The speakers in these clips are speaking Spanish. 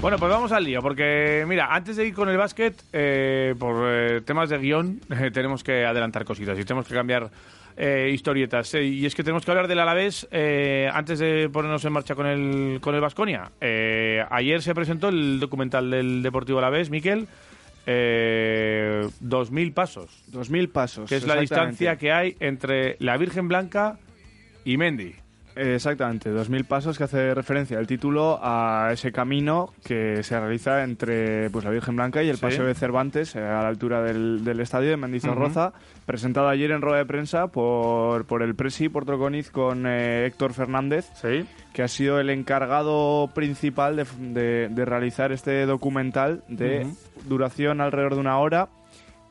Bueno, pues vamos al lío, porque mira, antes de ir con el básquet, eh, por eh, temas de guion, eh, tenemos que adelantar cositas y tenemos que cambiar eh, historietas. Y es que tenemos que hablar del Alavés eh, antes de ponernos en marcha con el con el Vasconia. ayer se presentó el documental del Deportivo Alavés, Miquel. Eh, 2.000 pasos. 2.000 pasos. Que es la distancia que hay entre la Virgen Blanca y Mendy. Exactamente, 2.000 pasos que hace referencia el título a ese camino que se realiza entre pues, la Virgen Blanca y el Sí. Paseo de Cervantes, eh, a la altura del, del estadio de Mendizorroza, presentado ayer en rueda de prensa por, por el Presi Portroconiz con eh, Héctor Fernández, Sí. que ha sido el encargado principal de, de- de realizar este documental de duración alrededor de una hora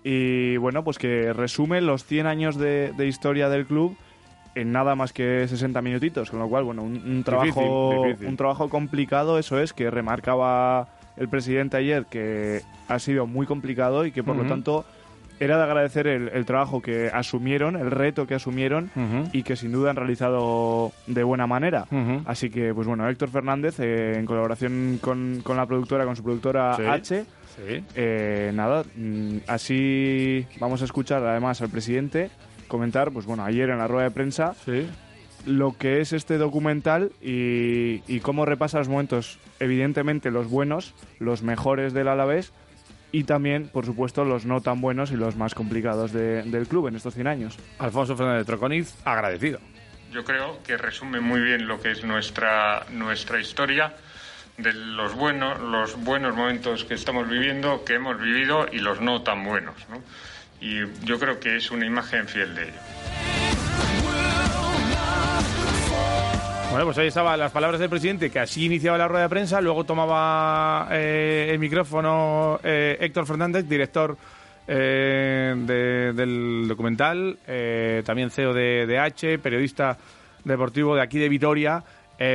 y bueno, pues que resume los 100 años de, de historia del club en nada más que 60 minutitos, con lo cual, bueno, un, un trabajo, difícil. un trabajo complicado, eso es, que remarcaba el presidente ayer que ha sido muy complicado y que por Ujú. lo tanto era de agradecer el, el trabajo que asumieron, el reto que asumieron Ujú. y que sin duda han realizado de buena manera. Ujú. Así que, pues bueno, Héctor Fernández, eh, en colaboración con, con la productora, con su productora Sí. H, Sí. eh, nada, mm, así vamos a escuchar además al presidente comentar, pues bueno, ayer en la rueda de prensa, Sí. lo que es este documental y, y cómo repasa los momentos, evidentemente los buenos, los mejores del Alavés y también, por supuesto, los no tan buenos y los más complicados de- del club en estos 100 años. Alfonso Fernández Troconiz, agradecido. Yo creo que resume muy bien lo que es nuestra, nuestra historia de los buenos, los buenos momentos que estamos viviendo, que hemos vivido y los no tan buenos. ¿no? Y yo creo que es una imagen fiel de ello. Bueno, pues ahí estaban las palabras del presidente, que así iniciaba la rueda de prensa. Luego tomaba eh, el micrófono eh, Héctor Fernández, director eh, de- del documental, también CEO de, de H, periodista deportivo de aquí de Vitoria,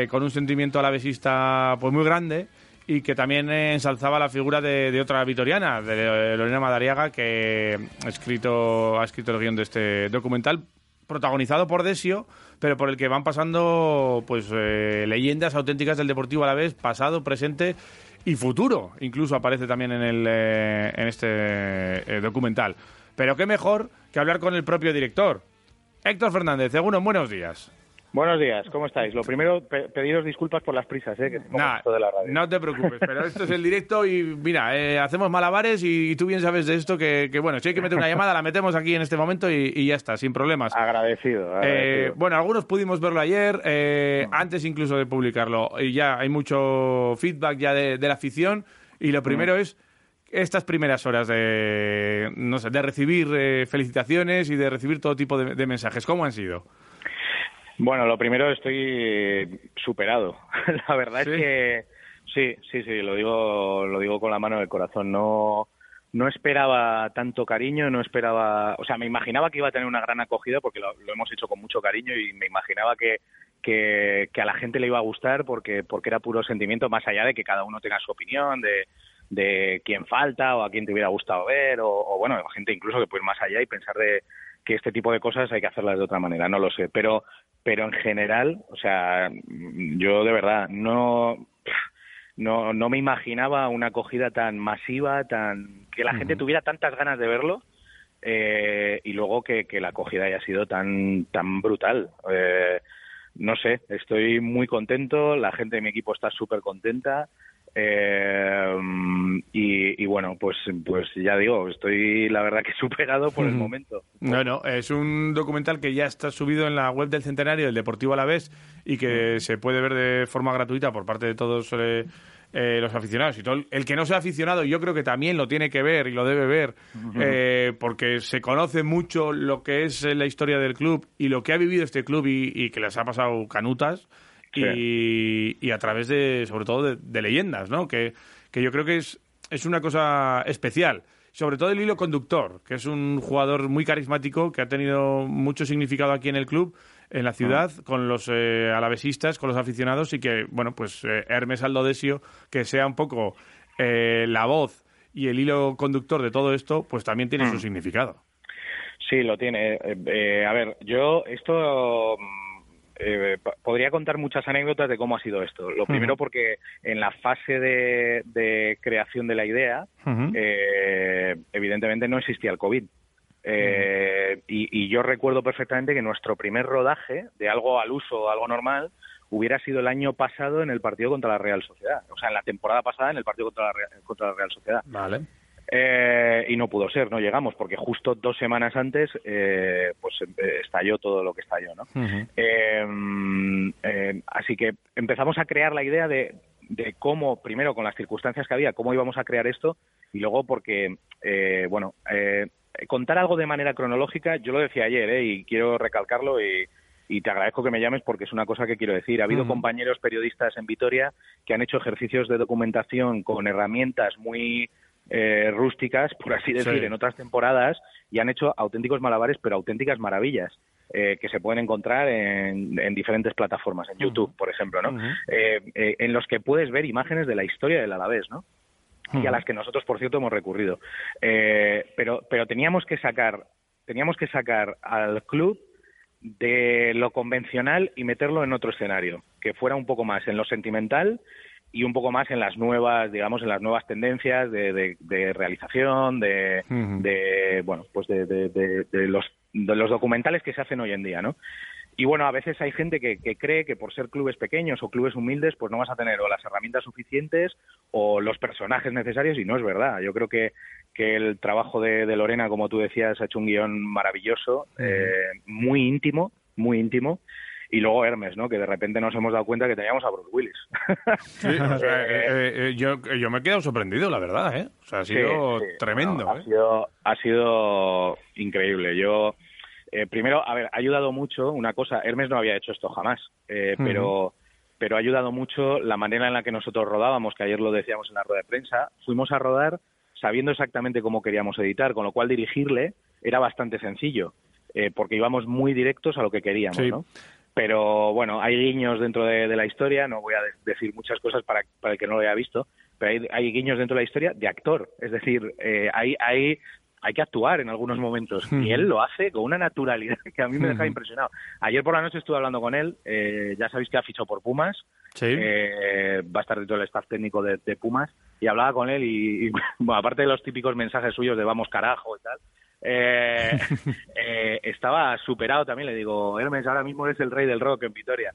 con un sentimiento alavesista pues muy grande y que también eh, ensalzaba la figura de, otra vitoriana, de Lorena Madariaga, que ha escrito, ha escrito el guion de este documental, protagonizado por Desio, pero por el que van pasando pues eh, leyendas auténticas del Deportivo Alavés, pasado, presente y futuro. Incluso aparece también en, el, eh, en este eh, documental. Pero qué mejor que hablar con el propio director. Héctor Fernández, seguro, buenos días. Buenos días, ¿cómo estáis? Lo primero, pe- pediros disculpas por las prisas, ¿eh? Que Nah, esto de la radio. no te preocupes, pero esto es el directo y mira, eh, hacemos malabares y, y tú bien sabes de esto que, que, bueno, si hay que meter una llamada, la metemos aquí en este momento y, y ya está, sin problemas. Agradecido, Eh, agradecido. bueno, algunos pudimos verlo ayer, eh, antes incluso de publicarlo, y ya hay mucho feedback ya de, de la afición, y lo primero es estas primeras horas de, no sé, de recibir eh, felicitaciones y de recibir todo tipo de, de mensajes. ¿Cómo han sido? Bueno, lo primero estoy eh, superado. la verdad ¿Sí? es que sí, sí, sí, lo digo, lo digo con la mano del corazón. No, no esperaba tanto cariño, no esperaba, o sea, me imaginaba que iba a tener una gran acogida porque lo, lo hemos hecho con mucho cariño y me imaginaba que, que, que a la gente le iba a gustar porque, porque era puro sentimiento, más allá de que cada uno tenga su opinión, de, de quién falta o a quién te hubiera gustado ver, o, o bueno, gente incluso que puede ir más allá y pensar de que este tipo de cosas hay que hacerlas de otra manera, no lo sé, pero pero en general, o sea, yo de verdad no no no me imaginaba una acogida tan masiva, tan que la gente tuviera tantas ganas de verlo eh, y luego que, que la acogida haya sido tan tan brutal. Eh, no sé, estoy muy contento, la gente de mi equipo está súper contenta. eh, y, y bueno, pues pues ya digo, estoy la verdad que superado por el momento. Bueno, es un documental que ya está subido en la web del Centenario del Deportivo Alavés y que se puede ver de forma gratuita por parte de todos eh, eh, los aficionados. Y todo el- el que no sea aficionado, yo creo que también lo tiene que ver y lo debe ver, eh, porque se conoce mucho lo que es eh, la historia del club y lo que ha vivido este club y, y que les ha pasado canutas. Y, y a través de, sobre todo, de, de leyendas, ¿no? Que, que yo creo que es, es una cosa especial. Sobre todo el hilo conductor, que es un jugador muy carismático, que ha tenido mucho significado aquí en el club, en la ciudad, con los eh, alavesistas, con los aficionados, y que, bueno, pues eh, Hermes Aldodesio, que sea un poco eh, la voz y el hilo conductor de todo esto, pues también tiene su significado. Sí, lo tiene. Eh, eh, a ver, yo esto mm, eh, podría contar muchas anécdotas de cómo ha sido esto. Lo primero porque en la fase de, creación de la idea, eh, evidentemente no existía el COVID. Eh, y, yo recuerdo perfectamente que nuestro primer rodaje de algo al uso, algo normal, hubiera sido el año pasado en el partido contra la Real Sociedad. O sea, en la temporada pasada en el partido contra la, contra la Real Sociedad. Vale. Eh, y no pudo ser, no llegamos, porque justo dos semanas antes eh, pues estalló todo lo que estalló, ¿no? así que empezamos a crear la idea de, de, cómo, primero con las circunstancias que había, cómo íbamos a crear esto, y luego porque, bueno, contar algo de manera cronológica, yo lo decía ayer, y quiero recalcarlo y, te agradezco que me llames porque es una cosa que quiero decir. Ha habido compañeros periodistas en Vitoria que han hecho ejercicios de documentación con herramientas muy eh, rústicas, por así decir, en otras temporadas y han hecho auténticos malabares, pero auténticas maravillas. Eh, que se pueden encontrar en, diferentes plataformas, en YouTube, por ejemplo, ¿no? Eh, en los que puedes ver imágenes de la historia del Alavés, ¿no? Y a las que nosotros, por cierto, hemos recurrido. pero, pero teníamos que sacar, teníamos que sacar al club de lo convencional y meterlo en otro escenario, que fuera un poco más en lo sentimental y un poco más en las nuevas, digamos, en las nuevas tendencias de, de, realización, de, de, bueno, pues de, de, los, de los documentales que se hacen hoy en día, ¿no? Y bueno, a veces hay gente que, que, cree que por ser clubes pequeños o clubes humildes, pues no vas a tener o las herramientas suficientes o los personajes necesarios, y no es verdad. Yo creo que, que el trabajo de, Lorena, como tú decías, ha hecho un guion maravilloso, eh, muy íntimo, muy íntimo, y luego Hermes, ¿no? Que de repente nos hemos dado cuenta que teníamos a Bruce Willis. Sí, o sea, eh, eh, yo, yo me he quedado sorprendido, la verdad, ¿eh? O sea, ha sido tremendo. ha, sido, ha sido increíble. Yo, primero, a ver, ha ayudado mucho una cosa. Hermes no había hecho esto jamás, pero pero ha ayudado mucho la manera en la que nosotros rodábamos, que ayer lo decíamos en la rueda de prensa. Fuimos a rodar sabiendo exactamente cómo queríamos editar, con lo cual dirigirle era bastante sencillo, porque íbamos muy directos a lo que queríamos, ¿no? Pero bueno, hay guiños dentro de, la historia, no voy a decir muchas cosas para, para el que no lo haya visto, pero hay, guiños dentro de la historia de actor. Es decir, eh, hay, hay, hay que actuar en algunos momentos y él lo hace con una naturalidad que a mí me deja impresionado. Ayer por la noche estuve hablando con él, eh, ya sabéis que ha fichado por Pumas, eh, va a estar dentro del staff técnico de, Pumas y hablaba con él y, bueno, aparte de los típicos mensajes suyos de vamos carajo y tal, eh, eh, estaba superado también. Le digo, Hermes, ahora mismo eres el rey del rock en Vitoria.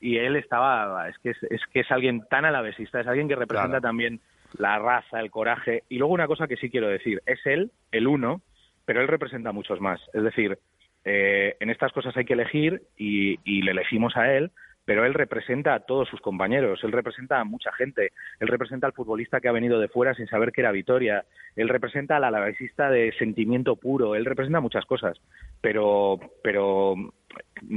Y él estaba, es que es, que es alguien tan alavesista, es alguien que representa también la raza, el coraje. Y luego una cosa que sí quiero decir, es él, el uno, pero él representa a muchos más. Es decir, eh, en estas cosas hay que elegir y, y le elegimos a él, pero él representa a todos sus compañeros, él representa a mucha gente, él representa al futbolista que ha venido de fuera sin saber que era Vitoria, él representa al alavesista de sentimiento puro, él representa muchas cosas, pero, pero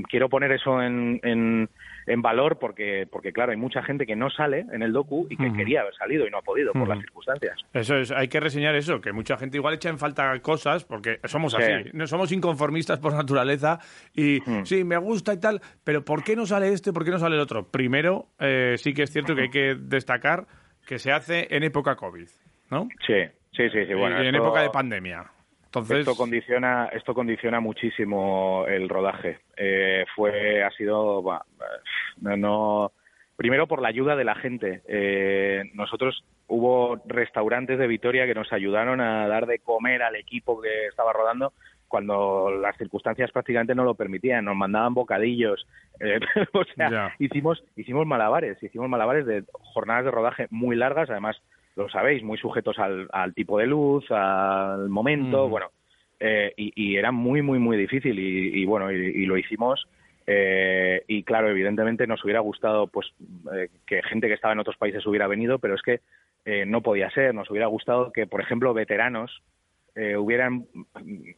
quiero poner eso en, en, valor porque, porque, claro, hay mucha gente que no sale en el docu y que quería haber salido y no ha podido por las circunstancias. Eso es, hay que reseñar eso, que mucha gente igual echa en falta cosas porque somos así, no somos inconformistas por naturaleza y sí, me gusta y tal, pero ¿por qué no sale este, por qué no sale el otro? Primero, eh, sí que es cierto que hay que destacar que se hace en época COVID, ¿no? Sí, sí, sí, sí bueno. en época de pandemia. Esto condiciona, esto condiciona muchísimo el rodaje. Eh, fue, ha sido, no, primero por la ayuda de la gente. Eh, nosotros hubo restaurantes de Vitoria que nos ayudaron a dar de comer al equipo que estaba rodando cuando las circunstancias prácticamente no lo permitían, nos mandaban bocadillos, eh, o sea, hicimos hicimos malabares, hicimos malabares de jornadas de rodaje muy largas, además lo sabéis, muy sujetos al, tipo de luz, al momento, bueno, eh, y, era muy, muy, muy difícil y, bueno, y, lo hicimos. Eh, y claro, evidentemente nos hubiera gustado pues eh, que gente que estaba en otros países hubiera venido, pero es que no podía ser. Nos hubiera gustado que, por ejemplo, veteranos hubieran,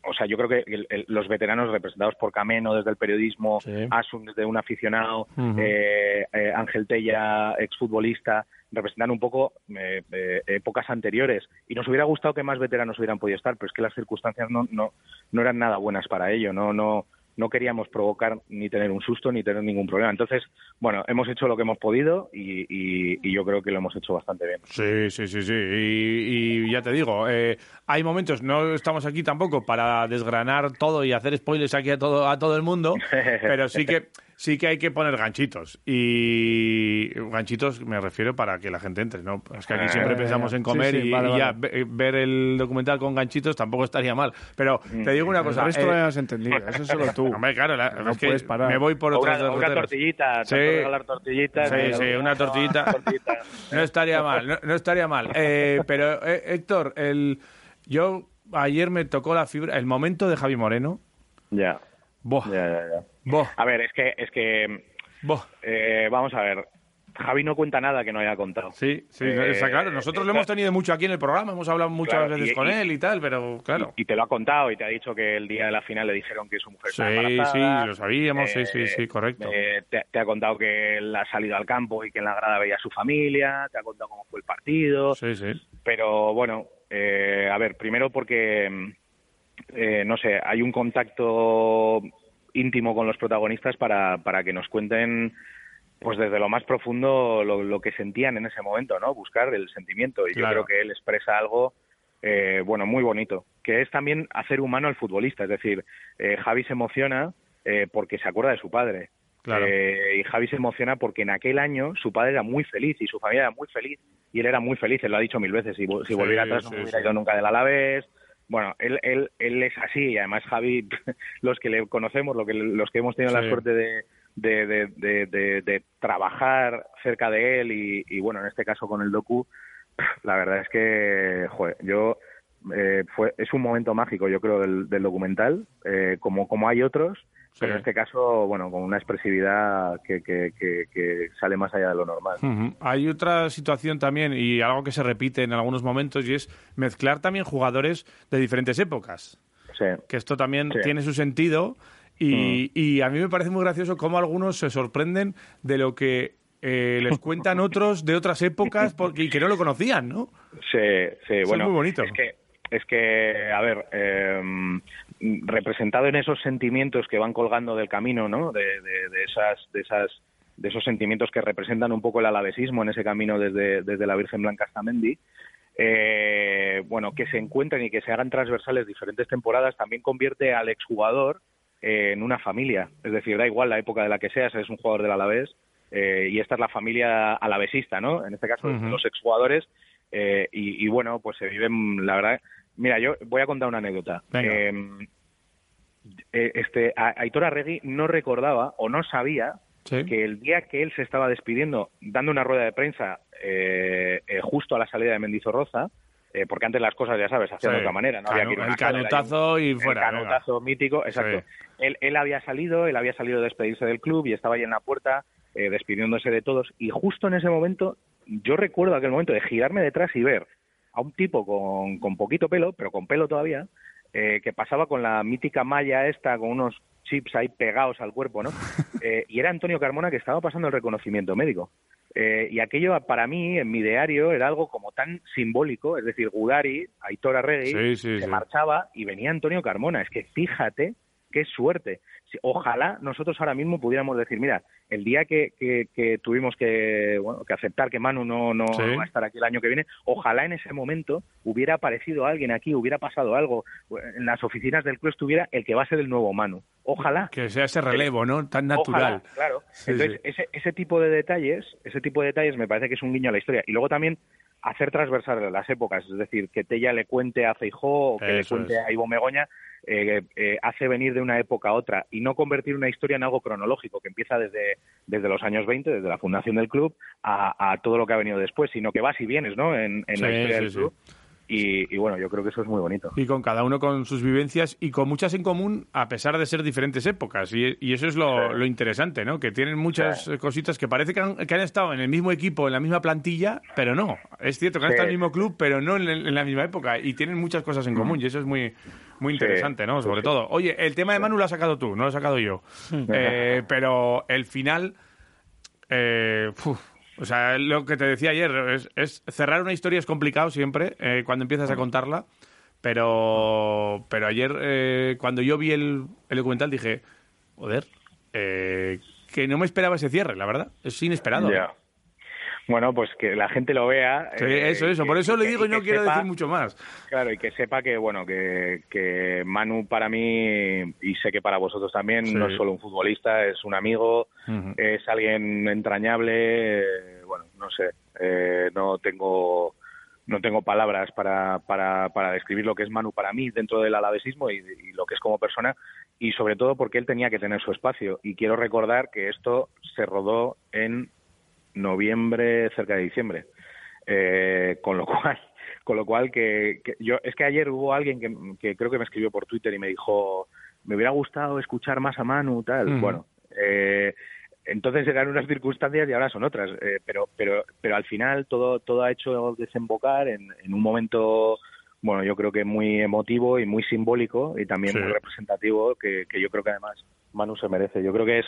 o sea, yo creo que los veteranos representados por Cameno desde el periodismo, Asun desde un aficionado, Ángel Tella, exfutbolista, representan un poco eh, eh, épocas anteriores y nos hubiera gustado que más veteranos hubieran podido estar, pero es que las circunstancias no, no, no eran nada buenas para ello, no, no, no queríamos provocar ni tener un susto ni tener ningún problema. Entonces, bueno, hemos hecho lo que hemos podido y, yo creo que lo hemos hecho bastante bien. Sí, sí, sí, sí. Y, ya te digo, eh, hay momentos, no estamos aquí tampoco para desgranar todo y hacer spoilers aquí a todo, a todo el mundo, pero sí que sí que hay que poner ganchitos. Y ganchitos me refiero para que la gente entre, ¿no? Es que aquí Eh, siempre pensamos en comer sí, y, vale, y ya vale. ver el documental con ganchitos tampoco estaría mal. Pero te digo una El cosa. resto eh, lo has entendido, eso es solo tú. Hombre, claro, la- No es que puedes parar. me voy por O otros una, o una tortillita, Sí. tanto regalar tortillitas. Sí, eh, sí, una tortillita. tortillita. No estaría mal, no, no estaría mal. Eh, pero, eh, Héctor, el, yo ayer me tocó la fibra, el momento de Javi Moreno. Ya, Boh, ya, ya, ya. Boh, A ver, es que, es que eh, vamos a ver. Javi no cuenta nada que no haya contado. Sí, sí, Eh, está claro. Nosotros lo hemos tenido mucho aquí en el programa, hemos hablado muchas Claro, veces y- con y- él y tal, pero claro. Y te lo ha contado y te ha dicho que el día de la final le dijeron que su mujer Sí, estaba sí, embarazada. lo sabíamos, sí, sí, Eh, sí, correcto. eh, te, te ha contado que él ha salido al campo y que en la grada veía a su familia, te ha contado cómo fue el partido, Sí, sí. pero bueno, eh, a ver, primero porque, eh, no sé, hay un contacto íntimo con los protagonistas para, para que nos cuenten pues desde lo más profundo lo, lo que sentían en ese momento, ¿no? Buscar el sentimiento. Y Claro. yo creo que él expresa algo, eh, bueno, muy bonito, que es también hacer humano al futbolista. Es decir, eh, Javi se emociona eh, porque se acuerda de su padre. Claro. Eh, y Javi se emociona porque en aquel año su padre era muy feliz y su familia era muy feliz y él era muy feliz, él lo ha dicho mil veces, si, si Sí, volviera atrás sí, no hubiera sí. ido nunca del Alavés. Bueno, él, él, él es así y además Javi, los que le conocemos, lo que, los que hemos tenido Sí. la suerte de, de, de, de, de- de trabajar cerca de él y, y, bueno, en este caso con el docu, la verdad es que, joder, yo eh, fue es un momento mágico, yo creo, del, del documental, eh, como, como hay otros, pero en este caso, bueno, con una expresividad que, que, que, que sale más allá de lo normal. Hay otra situación también y algo que se repite en algunos momentos y es mezclar también jugadores de diferentes épocas. Sí. que esto también Sí. Mm. tiene su sentido y, y a mí me parece muy gracioso cómo algunos se sorprenden de lo que eh, les cuentan otros de otras épocas porque, y que no lo conocían, ¿no? Sí, sí, es bueno. muy bonito. Es que, es que a ver, eh, representado en esos sentimientos que van colgando del camino, ¿no? De, de, de esas, de esas, de esos sentimientos que representan un poco el alavesismo en ese camino desde, desde la Virgen Blanca hasta Mendy. Eh, bueno, que se encuentren y que se hagan transversales diferentes temporadas también convierte al exjugador eh, en una familia. Es decir, da igual la época de la que seas, eres un jugador del Alavés eh, y esta es la familia alavesista, ¿no? En este caso, los exjugadores. Eh, y, y bueno, pues se viven, la verdad. Mira, yo voy a contar una anécdota. Eh, eh, este, Aitor Arregui no recordaba o no sabía Sí. que el día que él se estaba despidiendo, dando una rueda de prensa eh, eh, justo a la salida de Mendizorroza, eh, porque antes las cosas, ya sabes, hacían Sí. de otra manera. ¿no? Había Canu- que ir el canutazo y el fuera. canutazo mítico, exacto. Sí. Él, él había salido, él había salido a despedirse del club y estaba ahí en la puerta eh, despidiéndose de todos. Y justo en ese momento, yo recuerdo aquel momento de girarme detrás y ver a un tipo con, con poquito pelo, pero con pelo todavía, eh, que pasaba con la mítica malla esta, con unos chips ahí pegados al cuerpo, ¿no? Eh, y era Antonio Carmona que estaba pasando el reconocimiento médico. Eh, y aquello para mí, en mi diario, era algo como tan simbólico, es decir, Gudari, Aitor Arregui, Sí, sí, se sí. marchaba y venía Antonio Carmona. Es que fíjate qué suerte. Ojalá nosotros ahora mismo pudiéramos decir, mira, el día que, que- que tuvimos que, bueno, que aceptar que Manu no, no Sí. va a estar aquí el año que viene, ojalá en ese momento hubiera aparecido alguien aquí, hubiera pasado algo, en las oficinas del club estuviera el que va a ser el nuevo Manu. Ojalá. Que sea ese relevo, ¿no? Tan natural. Ojalá, claro. Sí, Entonces, sí. Ese, ese tipo de detalles, ese tipo de detalles me parece que es un guiño a la historia. Y luego también hacer transversal las épocas, es decir, que Tella le cuente a Feijó o que Eso le cuente es. a Ivo Megoña, eh, eh, hace venir de una época a otra y no convertir una historia en algo cronológico que empieza desde, desde los años 20, desde la fundación del club, a, a todo lo que ha venido después, sino que vas y vienes ¿no? en, en la historia sí, del sí. Y, y bueno, yo creo que eso es muy bonito. Y con cada uno con sus vivencias y con muchas en común, a pesar de ser diferentes épocas. Y, y eso es lo, Sí. lo interesante, ¿no? Que tienen muchas Sí. cositas que parece que han, que han estado en el mismo equipo, en la misma plantilla, pero no. Es cierto que han Sí. estado en el mismo club, pero no en, en la misma época. Y tienen muchas cosas en común. Y eso es muy, muy. Sí. interesante, ¿no? Sobre Sí. todo. Oye, el tema de Manu lo has sacado tú, no lo he sacado yo. Eh, pero el final. eh, uf, o sea, lo que te decía ayer, es, es cerrar una historia es complicado siempre eh, cuando empiezas a contarla, pero, pero ayer eh, cuando yo vi el, el documental dije, joder, eh, que no me esperaba ese cierre, la verdad, es inesperado. Bueno, pues que la gente lo vea. Sí, eso, eso. Por eso le digo y no quiero decir mucho más. Claro, y que sepa que, bueno, que, que Manu para mí, y sé que para vosotros también, no es solo un futbolista, es un amigo, es alguien entrañable, bueno, no sé, eh, no tengo no tengo palabras para, para, para, describir lo que es Manu para mí dentro del alavesismo y, y, lo que es como persona y sobre todo porque él tenía que tener su espacio y quiero recordar que esto se rodó en noviembre, cerca de diciembre. Eh, con lo cual, con lo cual que, yo es que ayer hubo alguien que, creo que me escribió por Twitter y me dijo me hubiera gustado escuchar más a Manu tal. Bueno, eh, entonces eran unas circunstancias y ahora son otras, eh, pero pero pero al final todo todo ha hecho desembocar en, en un momento bueno, yo creo que muy emotivo y muy simbólico y también muy representativo que, que yo creo que además Manu se merece. Yo creo que es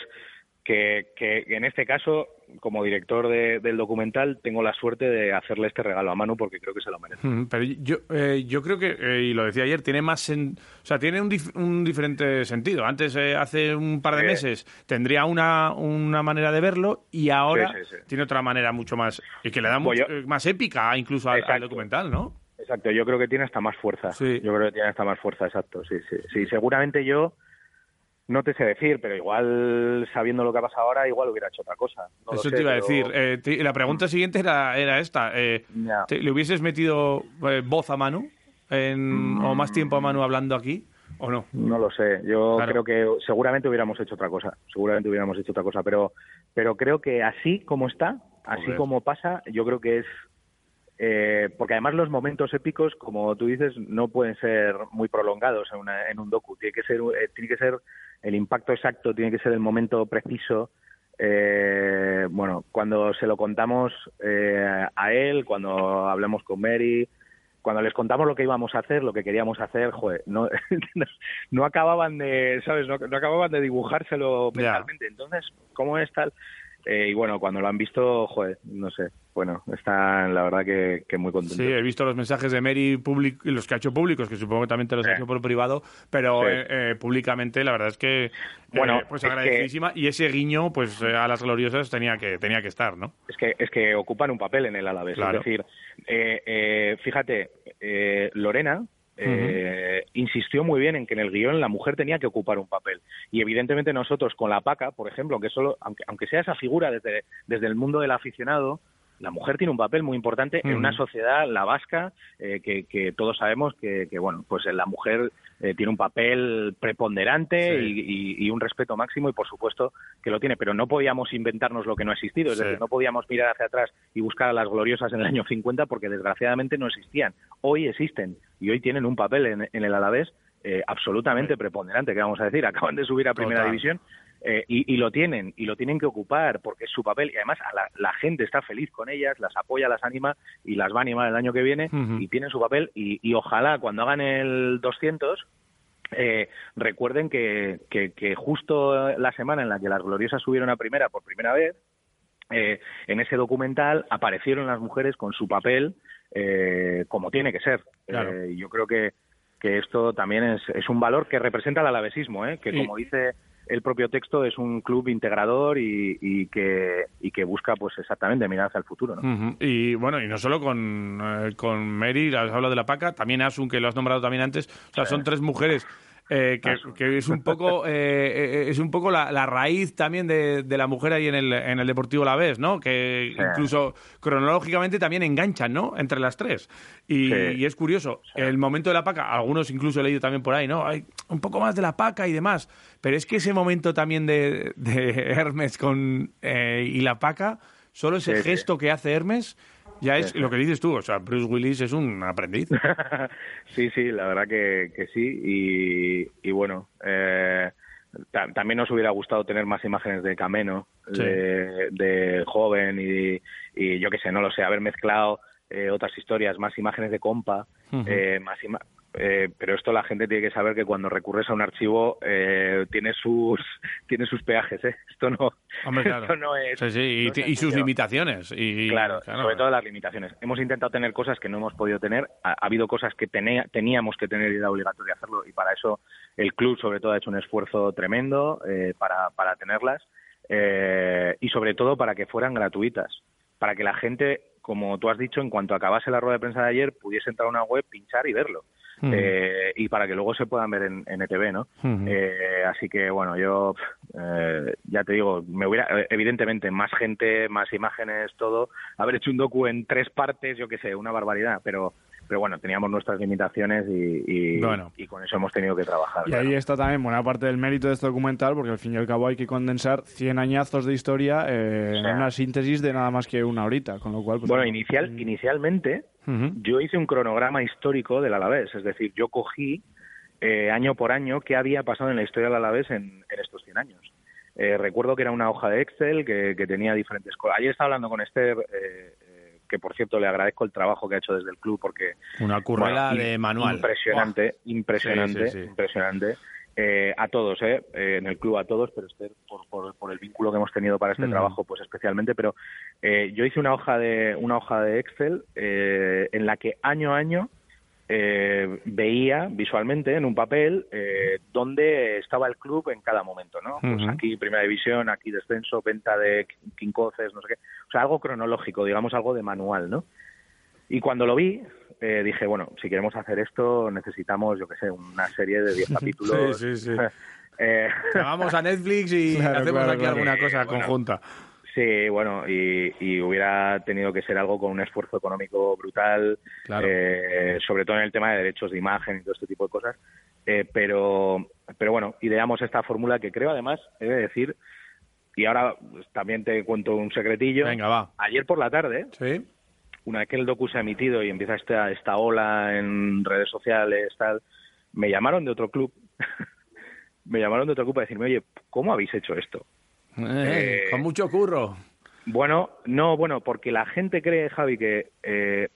que, que, en este caso, como director del documental, tengo la suerte de hacerle este regalo a Manu porque creo que se lo merece. pero yo, eh, yo creo que, eh, y lo decía ayer, tiene más, o sea, tiene un, un, diferente sentido. Antes, eh, hace un par de meses, tendría una, una manera de verlo y ahora tiene otra manera mucho más, y que le da pues más épica incluso al, documental, ¿no? Exacto, yo creo que tiene hasta más fuerza. Yo creo que tiene hasta más fuerza, exacto. Sí, sí, sí. Seguramente yo no te sé decir, pero igual sabiendo lo que ha pasado ahora, igual hubiera hecho otra cosa. Eso te iba a decir. Eh, la pregunta siguiente era, era esta. Eh, ¿Le hubieses metido eh, voz a Manu? ¿O más tiempo a Manu hablando aquí? ¿O no? No lo sé. Yo creo que seguramente hubiéramos hecho otra cosa. Seguramente hubiéramos hecho otra cosa. Pero, pero creo que así como está, así como pasa, yo creo que es eh, porque además los momentos épicos, como tú dices, no pueden ser muy prolongados en, una, en un docu. Tiene que ser, eh, tiene que ser el impacto exacto, tiene que ser el momento preciso. Eh, bueno, cuando se lo contamos eh, a él, cuando hablamos con Mary, cuando les contamos lo que íbamos a hacer, lo que queríamos hacer, joder, no, no acababan de, ¿sabes? No, acababan de dibujárselo mentalmente. Entonces, ¿cómo es tal? Eh, y bueno, cuando lo han visto, joder, no sé, bueno, están la verdad que, muy contentos. Sí, he visto los mensajes de Mary los que ha hecho públicos, que supongo que también te los ha hecho por privado, pero eh, eh, públicamente la verdad es que, bueno, pues agradecidísima. Y ese guiño pues a las gloriosas tenía que tenía que estar, ¿no? Es que es que ocupan un papel en el Alavés, es decir, fíjate, Lorena, eh, insistió muy bien en que en el guion la mujer tenía que ocupar un papel. Y evidentemente nosotros con la paca, por ejemplo, aunque, solo, aunque, aunque sea esa figura desde, desde el mundo del aficionado, la mujer tiene un papel muy importante en una sociedad, la vasca, eh, que, que, todos sabemos que, que, bueno, pues la mujer eh, tiene un papel preponderante y, un respeto máximo y por supuesto que lo tiene, pero no podíamos inventarnos lo que no ha existido, es decir, no podíamos mirar hacia atrás y buscar a las gloriosas en el año 50 porque desgraciadamente no existían. Hoy existen y hoy tienen un papel en, el Alavés eh, absolutamente preponderante, que vamos a decir, acaban de subir a Primera División eh, y, lo tienen, y lo tienen que ocupar porque es su papel y además la, gente está feliz con ellas, las apoya, las anima y las va a animar el año que viene y tienen su papel y, ojalá cuando hagan el 200 eh, recuerden que, que, justo la semana en la que las gloriosas subieron a primera por primera vez, eh, en ese documental aparecieron las mujeres con su papel como tiene que ser. y yo creo que, que esto también es, es un valor que representa el alavesismo, que como dice el propio texto es un club integrador y, que, y que busca pues exactamente mirar hacia el futuro. ¿no? Y bueno, y no solo con, eh, con Mary, has hablado de la PACA, también Asun, que lo has nombrado también antes, o sea, son tres mujeres eh, que, es un poco eh, eh, es un poco la, raíz también de, la mujer ahí en el, en el Deportivo La Vez, ¿no? Que incluso cronológicamente también enganchan, ¿no? Entre las tres. Y, es curioso, el momento de la paca, algunos incluso he leído también por ahí, ¿no? Hay un poco más de la paca y demás, pero es que ese momento también de, Hermes con y la paca, solo ese gesto que hace Hermes ya es lo que dices tú, o sea, Bruce Willis es un aprendiz. sí, sí, la verdad que, que sí. Y, bueno, eh, también nos hubiera gustado tener más imágenes de Cameno, de, joven y, y yo qué sé, no lo sé, haber mezclado eh, otras historias, más imágenes de compa, eh, más eh, pero esto la gente tiene que saber que cuando recurres a un archivo eh, tiene sus tiene sus peajes, ¿eh? Esto no, esto no es... Sí, sí, y, sus limitaciones. Y, claro, sobre todo las limitaciones. Hemos intentado tener cosas que no hemos podido tener, ha, habido cosas que teníamos que tener y era obligatorio hacerlo, y para eso el club sobre todo ha hecho un esfuerzo tremendo eh, para, para tenerlas, y sobre todo para que fueran gratuitas. para que la gente, como tú has dicho, en cuanto acabase la rueda de prensa de ayer, pudiese entrar a una web, pinchar y verlo. Eh, y para que luego se puedan ver en, en ETV, ¿no? eh, así que, bueno, yo eh, ya te digo, me hubiera, evidentemente, más gente, más imágenes, todo. Haber hecho un docu en tres partes, yo qué sé, una barbaridad, pero pero bueno, teníamos nuestras limitaciones y, y, Bueno. y con eso hemos tenido que trabajar. Y claro. ahí está también buena parte del mérito de este documental, porque al fin y al cabo hay que condensar 100 añazos de historia eh, en una síntesis de nada más que una horita, con lo cual... Pues, Bueno, inicial, inicialmente Ujú. yo hice un cronograma histórico del Alavés, es decir, yo cogí eh, año por año qué había pasado en la historia del Alavés en, en estos 100 años. Eh, recuerdo que era una hoja de Excel que, que tenía diferentes cosas. Ayer estaba hablando con Esther, eh, que por cierto le agradezco el trabajo que ha hecho desde el club porque Una currela Bueno, de manual. Impresionante, impresionante, Sí, sí, sí. impresionante. Eh, a todos, eh, Eh, en el club a todos, pero Esther, por, por, por el vínculo que hemos tenido para este Ujú. trabajo, pues especialmente. Pero eh, yo hice una hoja de una hoja de Excel eh, en la que año a año eh, veía visualmente en un papel eh, dónde estaba el club en cada momento, ¿no? Pues aquí primera división, aquí descenso, venta de quincoces, no sé qué. O sea, algo cronológico, digamos algo de manual, ¿no? Y cuando lo vi, eh, dije, bueno, si queremos hacer esto, necesitamos, yo qué sé, una serie de 10 capítulos. Sí, sí, sí. Eh, Vamos a Netflix y Claro, hacemos claro, aquí claro. alguna cosa Bueno. Sí, bueno, y, y hubiera tenido que ser algo con un esfuerzo económico brutal, Claro. eh, sobre todo en el tema de derechos de imagen y todo este tipo de cosas. Eh, pero, pero bueno, ideamos esta fórmula que creo además, he de decir, y ahora también te cuento un secretillo. Venga, va. Ayer por la tarde, Sí. una vez que el docu se ha emitido y empieza esta, esta ola en redes sociales, tal, me llamaron de otro club. me llamaron de otro club para decirme, oye, ¿cómo habéis hecho esto? Eh, Eh, con mucho curro. Bueno, no, bueno, porque la gente cree, Javi, que, eh,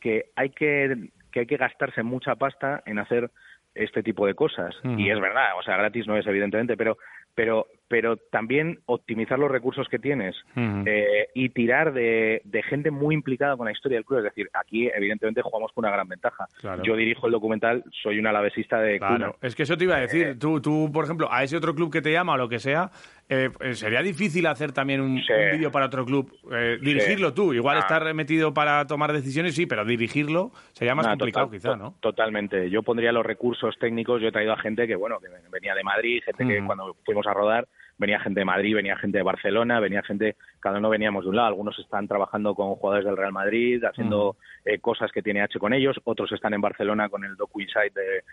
que, hay que, que hay que gastarse mucha pasta en hacer este tipo de cosas. Ujú. Y es verdad, o sea, gratis no es, evidentemente, pero, pero, pero también optimizar los recursos que tienes eh, y tirar de, de gente muy implicada con la historia del club. Es decir, aquí, evidentemente, jugamos con una gran ventaja. Claro. Yo dirijo el documental, soy un alavesista de cuna. Claro, es que eso te iba a decir. Tú, tú, por ejemplo, a ese otro club que te llama o lo que sea, eh, eh, sería difícil hacer también un, Sí. un vídeo para otro club. Eh, dirigirlo tú. Igual Ah. estar metido para tomar decisiones, sí, pero dirigirlo sería más Nah, complicado, total- quizá, ¿no? Totalmente. Yo pondría los recursos técnicos. Yo he traído a gente que, bueno, que venía de Madrid, gente que cuando fuimos a rodar venía gente de Madrid, venía gente de Barcelona, venía gente, cada uno veníamos de un lado. Algunos están trabajando con jugadores del Real Madrid, haciendo eh, cosas que tiene H con ellos. Otros están en Barcelona con el docu Inside de,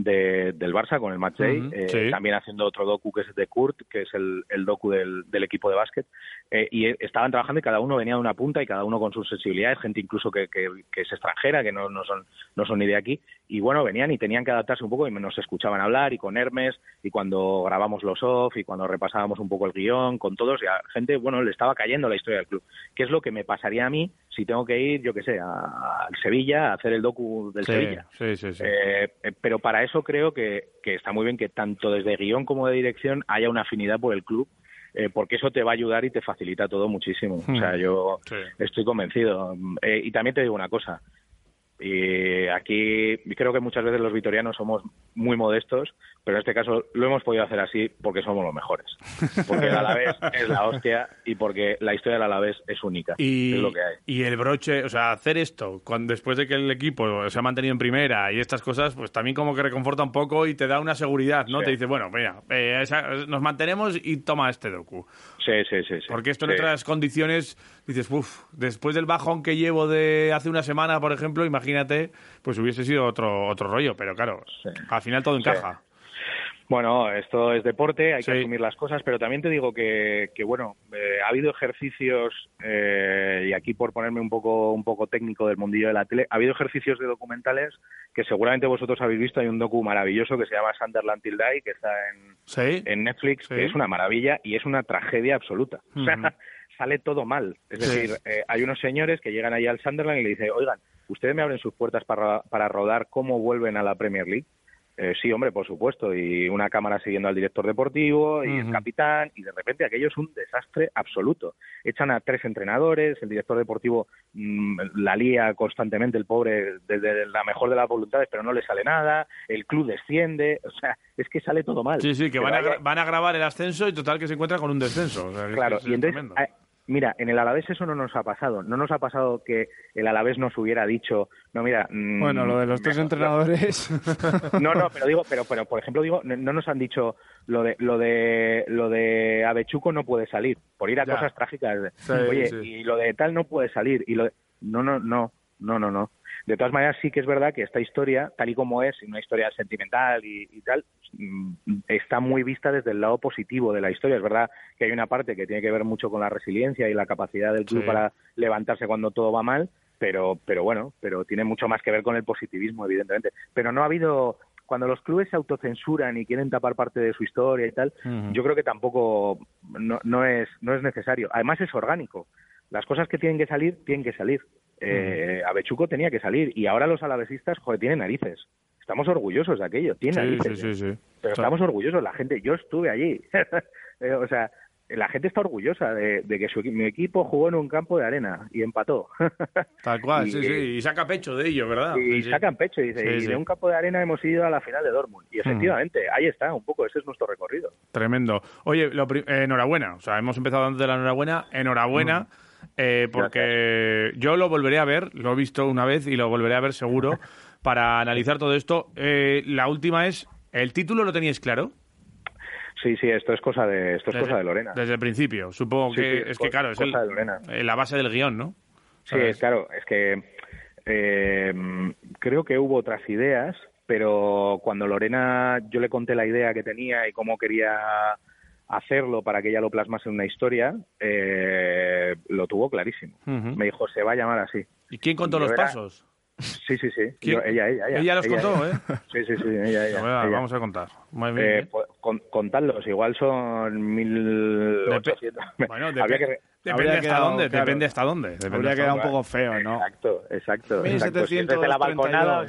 de- del Barça, con el Match Day. Ujú, Eh, sí. También haciendo otro docu que es de Kurt, que es el, el docu del, del equipo de básquet. Eh, y estaban trabajando y cada uno venía de una punta y cada uno con sus sensibilidades, gente incluso que, que- que es extranjera, que no, no son no son ni de aquí, y bueno, venían y tenían que adaptarse un poco y nos escuchaban hablar y con Hermes y cuando grabamos los off y cuando repasábamos un poco el guion con todos, y a gente, bueno, le estaba cayendo la historia del club. ¿Qué es lo que me pasaría a mí si tengo que ir, yo qué sé, a, al Sevilla a hacer el docu del sí, Sevilla? sí, sí, sí. Eh, pero para eso creo que, que está muy bien que tanto desde guion como de dirección haya una afinidad por el club, eh, porque eso te va a ayudar y te facilita todo muchísimo. O sea, Hmm. yo Sí. estoy convencido. Eh, y también te digo una cosa. Y aquí creo que muchas veces los vitorianos somos muy modestos, pero en este caso lo hemos podido hacer así porque somos los mejores. Porque el Alavés es la hostia y porque la historia del Alavés es única. Y, es lo que hay. y el broche, o sea, hacer esto cuando, después de que el equipo se ha mantenido en primera y estas cosas, pues también como que reconforta un poco y te da una seguridad, ¿no? Sí. Te dice, bueno, mira, eh, esa- nos mantenemos y toma este docu. Sí, sí, sí. sí. Porque esto en Sí. otras condiciones, dices, uff, después del bajón que llevo de hace una semana, por ejemplo, imagínate, pues hubiese sido otro, otro rollo, pero claro, Sí. al final todo encaja. Bueno, esto es deporte, hay que asumir las cosas, pero también te digo que, que bueno, eh, ha habido ejercicios, eh, y aquí por ponerme un poco, un poco técnico del mundillo de la tele, ha habido ejercicios de documentales que seguramente vosotros habéis visto. Hay un docu maravilloso que se llama Sunderland Till Die, que está en, en Netflix, que es una maravilla y es una tragedia absoluta. Ujú. Sale todo mal. Es Sí. decir, eh, hay unos señores que llegan ahí al Sunderland y le dicen, oigan, ¿ustedes me abren sus puertas para, para rodar cómo vuelven a la Premier League? Eh, sí, hombre, por supuesto. Y una cámara siguiendo al director deportivo y el capitán. Y de repente aquello es un desastre absoluto. Echan a tres entrenadores, el director deportivo mm, la lía constantemente, el pobre, desde la mejor de las voluntades, pero no le sale nada. El club desciende. O sea, es que sale todo mal. Sí, sí, que van a, van a grabar el ascenso y total que se encuentran con un descenso. O sea, es- Claro, es y entonces Mira, en el Alavés eso no nos ha pasado. No nos ha pasado que el Alavés nos hubiera dicho, no, mira. Mm, bueno, lo de los tres entrenadores. No, no, pero digo, pero, pero por ejemplo digo, no nos han dicho lo de lo de lo de Avechuco no puede salir por ir a cosas trágicas. Oye, y lo de tal no puede salir y lo no, no, no, no, no, no. De todas maneras, sí que es verdad que esta historia, tal y como es, una historia sentimental y, tal, mm, está muy vista desde el lado positivo de la historia. Es verdad que hay una parte que tiene que ver mucho con la resiliencia y la capacidad del club para levantarse cuando todo va mal, pero, pero bueno, pero tiene mucho más que ver con el positivismo, evidentemente. Pero no ha habido cuando los clubes se autocensuran y quieren tapar parte de su historia y tal, yo creo que tampoco no, no, es, no es necesario. Además es orgánico. Las cosas que tienen que salir, tienen que salir. Eh, Avechuco tenía que salir y ahora los alavesistas, joder, tienen narices. Estamos orgullosos de aquello, tienen narices. Sí, sí, Pero estamos orgullosos, la gente, yo estuve allí. Eh, o sea, la gente está orgullosa de, que su, mi equipo jugó en un campo de arena y empató. Tal cual, sí, sí, y saca pecho de ello, ¿verdad? Y sacan pecho, y dice, y de un campo de arena hemos ido a la final de Dortmund. Y efectivamente, ahí está, un poco, ese es nuestro recorrido. Tremendo. Oye, lo, enhorabuena, o sea, hemos empezado dando de la enhorabuena, enhorabuena. Eh, porque yo lo volveré a ver, lo he visto una vez y lo volveré a ver seguro para analizar todo esto. Eh, la última es, ¿el título lo teníais claro? Sí, sí, esto es cosa de esto es cosa de Lorena. Desde el principio, supongo que es, que claro, es eh, la base del guion, ¿no? Sí, es claro, es que creo que hubo otras ideas, pero cuando Lorena yo le conté la idea que tenía y cómo quería hacerlo para que ella lo plasmase en una historia, eh, lo tuvo clarísimo. Me dijo, se va a llamar así. ¿Y quién contó los pasos? Sí, sí, sí. ella, ella, ella. Ella los contó, ¿eh? Sí, sí, sí. Ella, ella, Vamos a contar. Eh, pues, contadlos, igual son 1800. Bueno, depende, hasta dónde. depende hasta dónde. Depende Habría quedado un poco feo, ¿no? Exacto, exacto. 1732. la balconada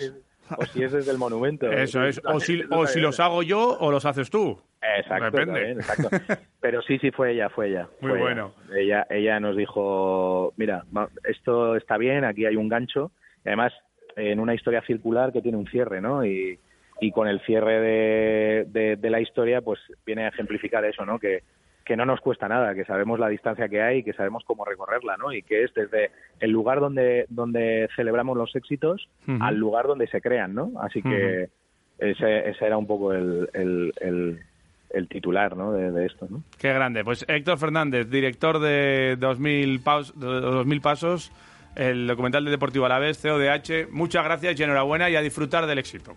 o si es desde el monumento. Eso es. O si, o si los hago yo o los haces tú. Exacto, Depende. exacto. Pero sí, sí, fue ella, fue ella. Muy bueno. Ella. ella, nos dijo, mira, esto está bien, aquí hay un gancho. Y además, en una historia circular que tiene un cierre, ¿no? Y, y con el cierre de, de la historia, pues viene a ejemplificar eso, ¿no? Que, que no nos cuesta nada, que sabemos la distancia que hay y que sabemos cómo recorrerla, ¿no? Y que es desde el lugar donde, donde celebramos los éxitos al lugar donde se crean, ¿no? Así que ese, ese, era un poco el, el, titular, ¿no? De, esto, ¿no? Qué grande. Pues Héctor Fernández, director de 2000, paus, 2000 Pasos, el documental de Deportivo Alavés, CODH. Muchas gracias y enhorabuena y a disfrutar del éxito.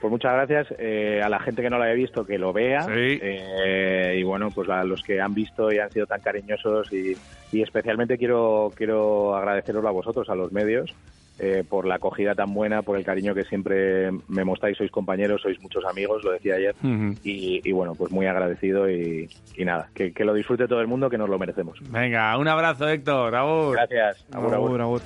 Pues muchas gracias eh, a la gente que no lo haya visto que lo vea. Eh, y bueno pues a los que han visto y han sido tan cariñosos y, especialmente quiero quiero agradeceroslo a vosotros a los medios eh, por la acogida tan buena por el cariño que siempre me mostráis. Sois compañeros sois muchos amigos lo decía ayer. Y, bueno pues muy agradecido y, nada que, lo disfrute todo el mundo que nos lo merecemos. Venga un abrazo Héctor gracias. Abur, abur.